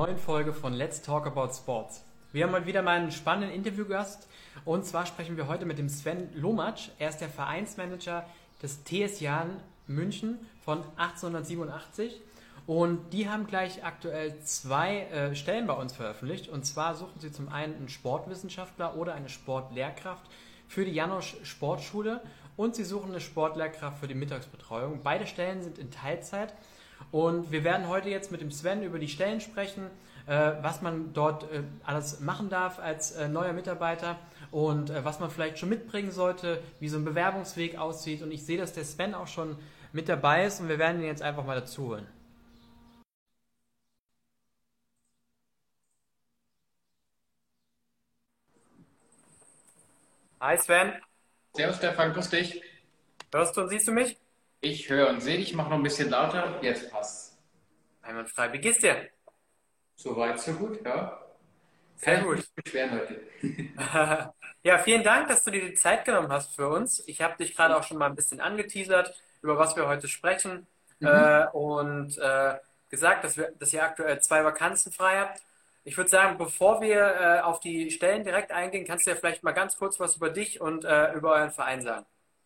neuen Folge von Let's Talk About Sports. Wir haben heute wieder mal einen spannenden Interviewgast und zwar sprechen wir heute mit dem Sven Lomatsch. Er ist der Vereinsmanager des TS Jan München von 1887 und die haben gleich aktuell zwei äh, Stellen bei uns veröffentlicht und zwar suchen sie zum einen einen Sportwissenschaftler oder eine Sportlehrkraft für die Janosch Sportschule und sie suchen eine Sportlehrkraft für die Mittagsbetreuung. Beide Stellen sind in Teilzeit und wir werden heute jetzt mit dem Sven über die Stellen sprechen, äh, was man dort äh, alles machen darf als äh, neuer Mitarbeiter und äh, was man vielleicht schon mitbringen sollte, wie so ein Bewerbungsweg aussieht. Und ich sehe, dass der Sven auch schon mit dabei ist und wir werden ihn jetzt einfach mal dazu holen. Hi Sven. Servus Stefan, grüß dich. Hörst du und siehst du mich? Ich höre und sehe dich, mach noch ein bisschen lauter. Jetzt passt. Einwandfrei. Wie geht's dir? So weit, so gut, ja. Sehr Kann gut. beschweren heute. Ja, vielen Dank, dass du dir die Zeit genommen hast für uns. Ich habe dich gerade auch schon mal ein bisschen angeteasert, über was wir heute sprechen Mhm. äh, und äh, gesagt, dass, wir, dass ihr aktuell zwei Vakanzen frei habt. Ich würde sagen, bevor wir äh, auf die Stellen direkt eingehen, kannst du ja vielleicht mal ganz kurz was über dich und äh, über euren Verein sagen.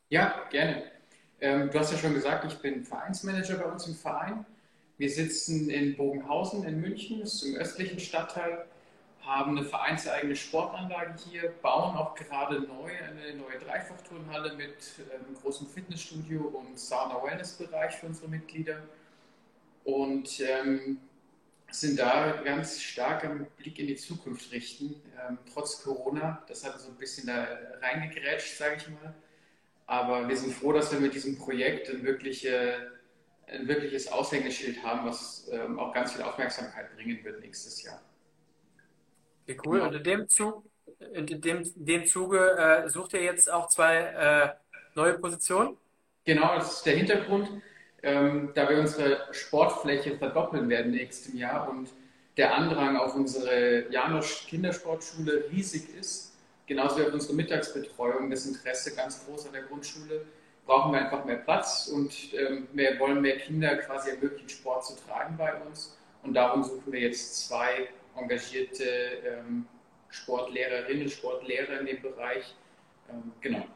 Ja, gerne. Ähm, du hast ja schon gesagt, ich bin Vereinsmanager bei uns im Verein. Wir sitzen in Bogenhausen in München, das ist im östlichen Stadtteil, haben eine vereinseigene Sportanlage hier, bauen auch gerade neu eine neue Dreifachturnhalle mit ähm, großem Fitnessstudio und Sauna-Wellness-Bereich für unsere Mitglieder. Und ähm, sind da ganz stark am Blick in die Zukunft richten, ähm, trotz Corona. Das hat so ein bisschen da reingegrätscht, sage ich mal. Aber wir sind froh, dass wir mit diesem Projekt ein, wirkliche, ein wirkliches Aushängeschild haben, was ähm, auch ganz viel Aufmerksamkeit bringen wird nächstes Jahr. Okay, cool. Und in dem Zug, in dem, in dem Zuge äh, sucht ihr jetzt auch zwei äh, neue Positionen? Genau, das ist der Hintergrund, ähm, da wir unsere Sportfläche verdoppeln werden nächstes Jahr und der Andrang auf unsere Janosch Kindersportschule riesig ist, genauso wie auf unsere Mittagsbetreuung, das Interesse ganz groß an der Grundschule, brauchen wir einfach mehr Platz und ähm, wir wollen mehr Kinder quasi ermöglichen, Sport zu treiben bei uns. Und darum suchen wir jetzt zwei engagierte ähm, Sportlehrerinnen, Sportlehrer in dem Bereich. Ähm, genau.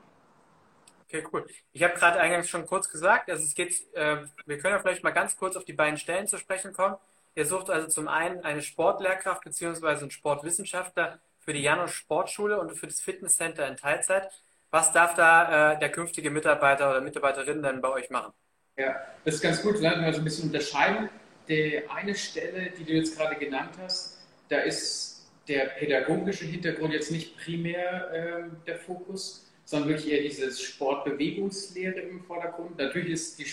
Okay, cool. Ich habe gerade eingangs schon kurz gesagt, also es geht, äh, wir können ja vielleicht mal ganz kurz auf die beiden Stellen zu sprechen kommen. Ihr sucht also zum einen eine Sportlehrkraft bzw. einen Sportwissenschaftler für die Janosch Sportschule und für das Fitnesscenter in Teilzeit. Was darf da äh, der künftige Mitarbeiter oder Mitarbeiterin dann bei euch machen? Ja, das ist ganz gut. Wir werden mal so ein bisschen unterscheiden. Die eine Stelle, die du jetzt gerade genannt hast, da ist der pädagogische Hintergrund jetzt nicht primär ähm, der Fokus, sondern wirklich eher dieses Sportbewegungslehre im Vordergrund. Natürlich ist die,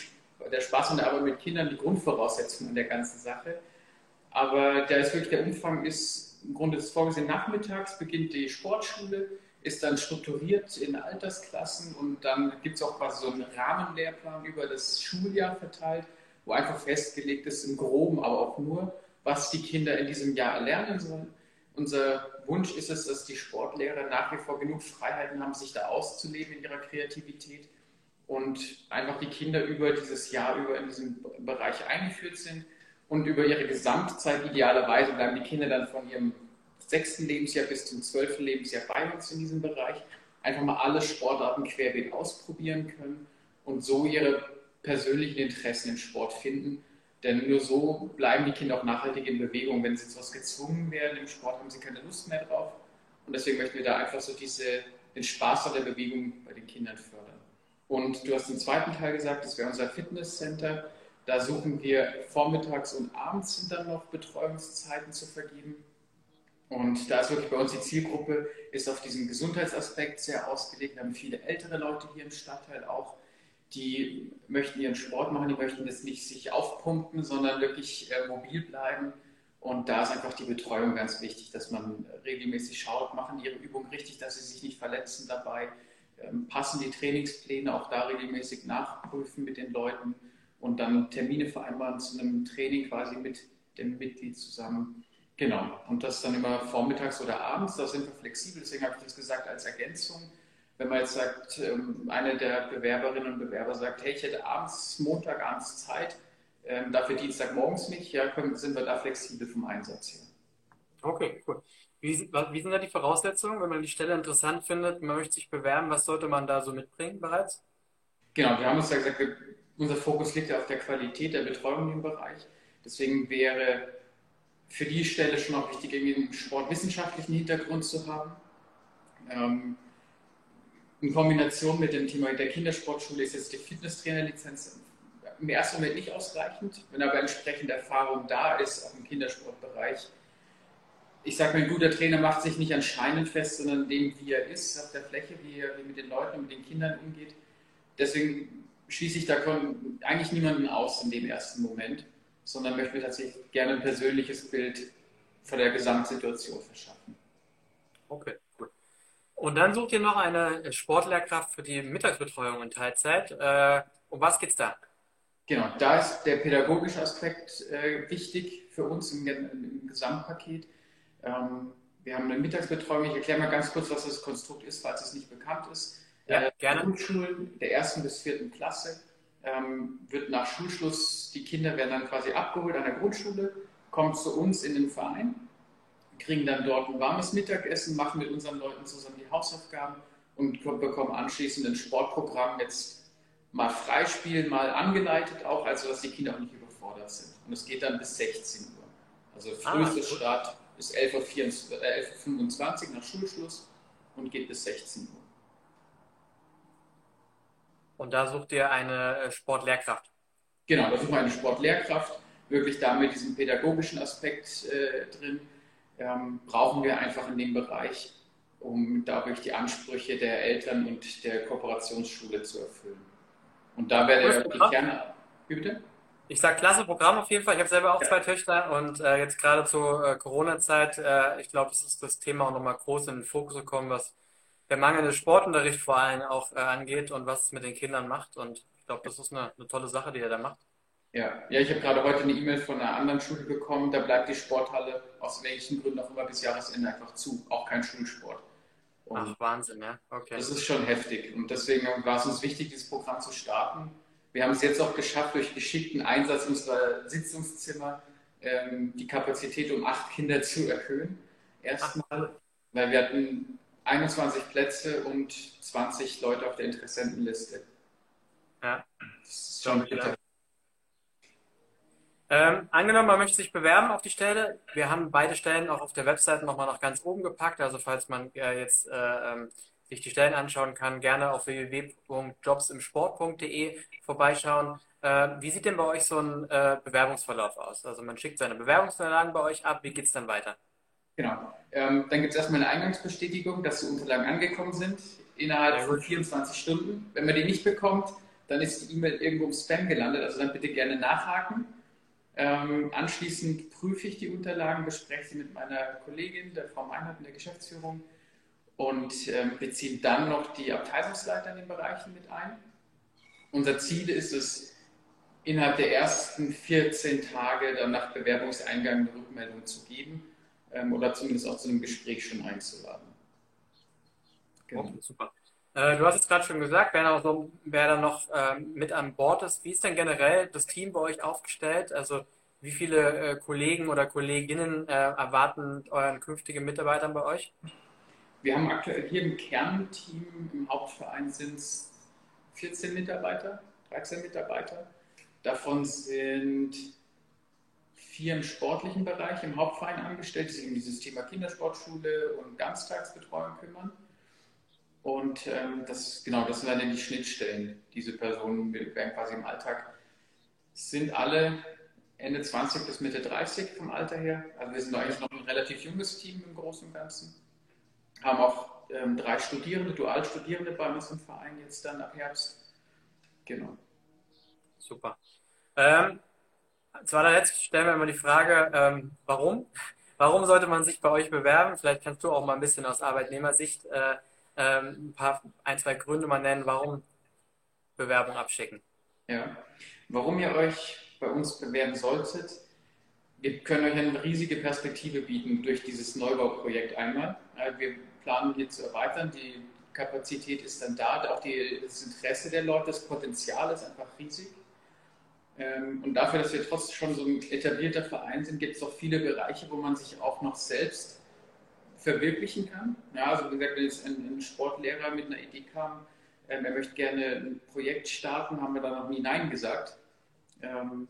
der Spaß und der Arbeit mit Kindern die Grundvoraussetzung an der ganzen Sache. Aber da ist wirklich der Umfang ist im Grunde ist vorgesehen nachmittags beginnt die Sportschule, ist dann strukturiert in Altersklassen und dann gibt es auch quasi so einen Rahmenlehrplan über das Schuljahr verteilt, wo einfach festgelegt ist im Groben, aber auch nur, was die Kinder in diesem Jahr erlernen sollen. Unser Wunsch ist es, dass die Sportlehrer nach wie vor genug Freiheiten haben, sich da auszuleben in ihrer Kreativität und einfach die Kinder über dieses Jahr über in diesem Bereich eingeführt sind und über ihre Gesamtzeit idealerweise bleiben die Kinder dann von ihrem sechsten Lebensjahr bis zum zwölften Lebensjahr bei uns in diesem Bereich, einfach mal alle Sportarten querbeet ausprobieren können und so ihre persönlichen Interessen im Sport finden. Denn nur so bleiben die Kinder auch nachhaltig in Bewegung. Wenn sie zu was gezwungen werden im Sport, haben sie keine Lust mehr drauf. Und deswegen möchten wir da einfach so diese, den Spaß an der Bewegung bei den Kindern fördern. Und du hast im zweiten Teil gesagt, das wäre unser Fitnesscenter. Da suchen wir vormittags und abends sind dann noch Betreuungszeiten zu vergeben. Und da ist wirklich bei uns die Zielgruppe, ist auf diesen Gesundheitsaspekt sehr ausgelegt. Wir haben viele ältere Leute hier im Stadtteil auch, die möchten ihren Sport machen, die möchten das nicht sich aufpumpen, sondern wirklich äh, mobil bleiben. Und da ist einfach die Betreuung ganz wichtig, dass man regelmäßig schaut, machen ihre Übungen richtig, dass sie sich nicht verletzen dabei, ähm, passen die Trainingspläne auch da regelmäßig nachprüfen mit den Leuten und dann Termine vereinbaren zu einem Training quasi mit dem Mitglied zusammen. Genau, und das dann immer vormittags oder abends, da sind wir flexibel, deswegen habe ich das gesagt als Ergänzung. Wenn man jetzt sagt, ähm, eine der Bewerberinnen und Bewerber sagt, hey, ich hätte abends, Montagabends Zeit, Ähm, dafür Dienstagmorgens nicht, ja, sind wir da flexibel vom Einsatz her. Okay, cool. Wie, wie sind da die Voraussetzungen, wenn man die Stelle interessant findet, man möchte sich bewerben, was sollte man da so mitbringen bereits? Genau, wir haben uns ja gesagt, unser Fokus liegt ja auf der Qualität der Betreuung im Bereich. Deswegen wäre für die Stelle schon auch wichtig, irgendwie einen sportwissenschaftlichen Hintergrund zu haben. Ähm, in Kombination mit dem Thema der Kindersportschule ist jetzt die Fitnesstrainerlizenz im ersten Moment nicht ausreichend. Wenn aber entsprechende Erfahrung da ist, auch im Kindersportbereich, ich sage mal, ein guter Trainer macht sich nicht an Scheinen fest, sondern dem, wie er ist, auf der Fläche, wie er mit den Leuten und mit den Kindern umgeht. Deswegen schließe ich da eigentlich niemanden aus in dem ersten Moment, sondern möchte mir tatsächlich gerne ein persönliches Bild von der Gesamtsituation verschaffen. Okay, gut. Und dann sucht ihr noch eine Sportlehrkraft für die Mittagsbetreuung in Teilzeit. Äh, um was geht es da? Genau, da ist der pädagogische Aspekt äh, wichtig für uns im, im Gesamtpaket. Ähm, wir haben eine Mittagsbetreuung. Ich erkläre mal ganz kurz, was das Konstrukt ist, falls es nicht bekannt ist. Ja, äh, gerne. Grundschulen der ersten bis vierten Klasse ähm, wird nach Schulschluss, die Kinder werden dann quasi abgeholt an der Grundschule, kommen zu uns in den Verein, kriegen dann dort ein warmes Mittagessen, machen mit unseren Leuten zusammen die Hausaufgaben und bekommen anschließend ein Sportprogramm jetzt mal freispielen, mal angeleitet auch, also dass die Kinder auch nicht überfordert sind. Und es geht dann bis 16 Uhr. Also frühester ah, Start ist 11.25 Uhr, äh, 11 nach Schulschluss und geht bis 16 Uhr. Und da sucht ihr eine äh, Sportlehrkraft? Genau, da suchen wir eine Sportlehrkraft, wirklich da mit diesem pädagogischen Aspekt äh, drin. Ähm, brauchen wir einfach in dem Bereich, um dadurch die Ansprüche der Eltern und der Kooperationsschule zu erfüllen. Und da wäre der Kern. Wie bitte? Ich sage klasse Programm auf jeden Fall. Ich habe selber auch ja. zwei Töchter und äh, jetzt gerade zur äh, Corona-Zeit, äh, ich glaube, es ist das Thema auch nochmal groß in den Fokus gekommen, was der mangelnde Sportunterricht vor allem auch äh, angeht und was es mit den Kindern macht. Und ich glaube, das ist eine, eine, tolle Sache, die er da macht. Ja, ja ich habe gerade heute eine E-Mail von einer anderen Schule bekommen. Da bleibt die Sporthalle aus welchen Gründen auch immer bis Jahresende einfach zu. Auch kein Schulsport. Und Ach, Wahnsinn, ja. Okay. Das ist schon heftig. Und deswegen war es uns wichtig, dieses Programm zu starten. Wir haben es jetzt auch geschafft, durch geschickten Einsatz unserer Sitzungszimmer ähm, die Kapazität um acht Kinder zu erhöhen. Erstmal, weil wir hatten 21 Plätze und 20 Leute auf der Interessentenliste. Ja, das ist schon bitter. Ähm, angenommen, man möchte sich bewerben auf die Stelle. Wir haben beide Stellen auch auf der Webseite nochmal nach ganz oben gepackt. Also falls man äh, jetzt äh, ähm, sich die Stellen anschauen kann, gerne auf www.jobsimsport.de vorbeischauen. Äh, wie sieht denn bei euch so ein äh, Bewerbungsverlauf aus? Also man schickt seine Bewerbungsunterlagen bei euch ab. Wie geht es dann weiter? Genau. Ähm, dann gibt es erstmal eine Eingangsbestätigung, dass die Unterlagen angekommen sind innerhalb von 24 Stunden. Wenn man die nicht bekommt, dann ist die E-Mail irgendwo im Spam gelandet. Also dann bitte gerne nachhaken. Ähm, anschließend prüfe ich die Unterlagen, bespreche sie mit meiner Kollegin, der Frau Meinhardt in der Geschäftsführung und ähm, beziehen dann noch die Abteilungsleiter in den Bereichen mit ein. Unser Ziel ist es, innerhalb der ersten 14 Tage dann nach Bewerbungseingang eine Rückmeldung zu geben ähm, oder zumindest auch zu einem Gespräch schon einzuladen. Genau. Okay, super. Äh, du hast es gerade schon gesagt, wer, so, wer da noch ähm, mit an Bord ist. Wie ist denn generell das Team bei euch aufgestellt? Also wie viele äh, Kollegen oder Kolleginnen äh, erwarten euren künftigen Mitarbeitern bei euch? Wir haben aktuell hier im Kernteam, im Hauptverein sind es 14 Mitarbeiter, 13 Mitarbeiter. Davon sind vier im sportlichen Bereich im Hauptverein angestellt, die sich um dieses Thema Kindersportschule und Ganztagsbetreuung kümmern. Und ähm, das, genau, das sind dann die Schnittstellen. Diese Personen werden quasi im Alltag, sind alle Ende 20 bis Mitte 30 vom Alter her. Also wir sind eigentlich noch ein relativ junges Team im Großen und Ganzen. Haben auch ähm, drei Studierende, Dualstudierende bei uns im Verein jetzt dann ab Herbst. Genau. Super. Ähm, zu allerletzt stellen wir immer die Frage, ähm, warum? Warum sollte man sich bei euch bewerben? Vielleicht kannst du auch mal ein bisschen aus Arbeitnehmersicht äh, ähm, ein paar, ein, zwei Gründe mal nennen, warum Bewerbung abschicken. Ja, warum ihr euch bei uns bewerben solltet, wir können euch eine riesige Perspektive bieten durch dieses Neubauprojekt einmal. Äh, wir planen hier zu erweitern, die Kapazität ist dann da, auch die, das Interesse der Leute, das Potenzial ist einfach riesig. Ähm, und dafür, dass wir trotzdem schon so ein etablierter Verein sind, gibt es auch viele Bereiche, wo man sich auch noch selbst verwirklichen kann. Ja, also wie gesagt, wenn jetzt ein, ein Sportlehrer mit einer Idee kam, ähm, er möchte gerne ein Projekt starten, haben wir da noch nie Nein gesagt. Ähm,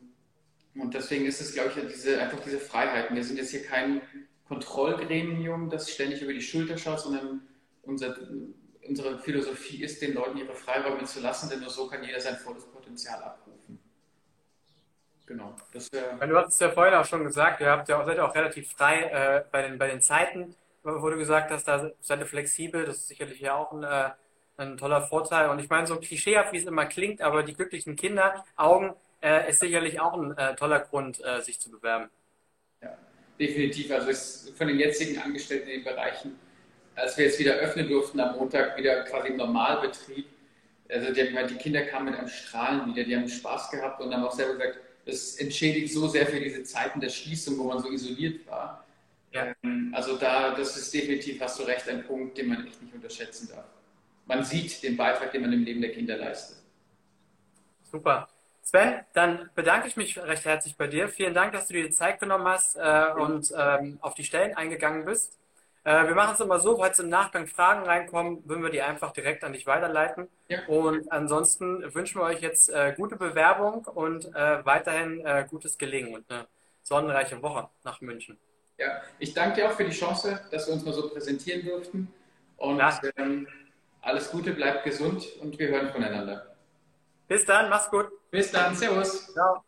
und deswegen ist es, glaube ich, diese, einfach diese Freiheit. Wir sind jetzt hier kein Kontrollgremium, das ständig über die Schulter schaut, sondern unser, unsere Philosophie ist, den Leuten ihre Freiräume zu lassen, denn nur so kann jeder sein volles Potenzial abrufen. Genau. Das wär... Du hast es ja vorhin auch schon gesagt, ihr habt ja auch, seid auch relativ frei äh, bei, den, bei den Zeiten, wo du gesagt hast, da seid ihr flexibel, das ist sicherlich ja auch ein, äh, ein toller Vorteil. Und ich meine, so klischeehaft, wie es immer klingt, aber die glücklichen Kinder, Augen, äh, ist sicherlich auch ein äh, toller Grund, äh, sich zu bewerben. Ja, definitiv. Also ist von den jetzigen Angestellten in den Bereichen, als wir jetzt wieder öffnen durften am Montag, wieder quasi im Normalbetrieb, also die, die Kinder kamen mit einem Strahlen wieder, die haben Spaß gehabt und haben auch selber gesagt, das entschädigt so sehr für diese Zeiten der Schließung, wo man so isoliert war. Ja. Ähm, also da, das ist definitiv, hast du recht, ein Punkt, den man echt nicht unterschätzen darf. Man sieht den Beitrag, den man im Leben der Kinder leistet. Super. Sven, dann bedanke ich mich recht herzlich bei dir. Vielen Dank, dass du dir die Zeit genommen hast äh, und ähm, auf die Stellen eingegangen bist. Äh, wir machen es immer so, falls im Nachgang Fragen reinkommen, würden wir die einfach direkt an dich weiterleiten. Ja. Und ansonsten wünschen wir euch jetzt äh, gute Bewerbung und äh, weiterhin äh, gutes Gelingen und eine sonnenreiche Woche nach München. Ja, ich danke dir auch für die Chance, dass wir uns mal so präsentieren durften. Und ähm, alles Gute, bleibt gesund und wir hören voneinander. Bis dann, mach's gut. Bis dann, Servus. Ciao.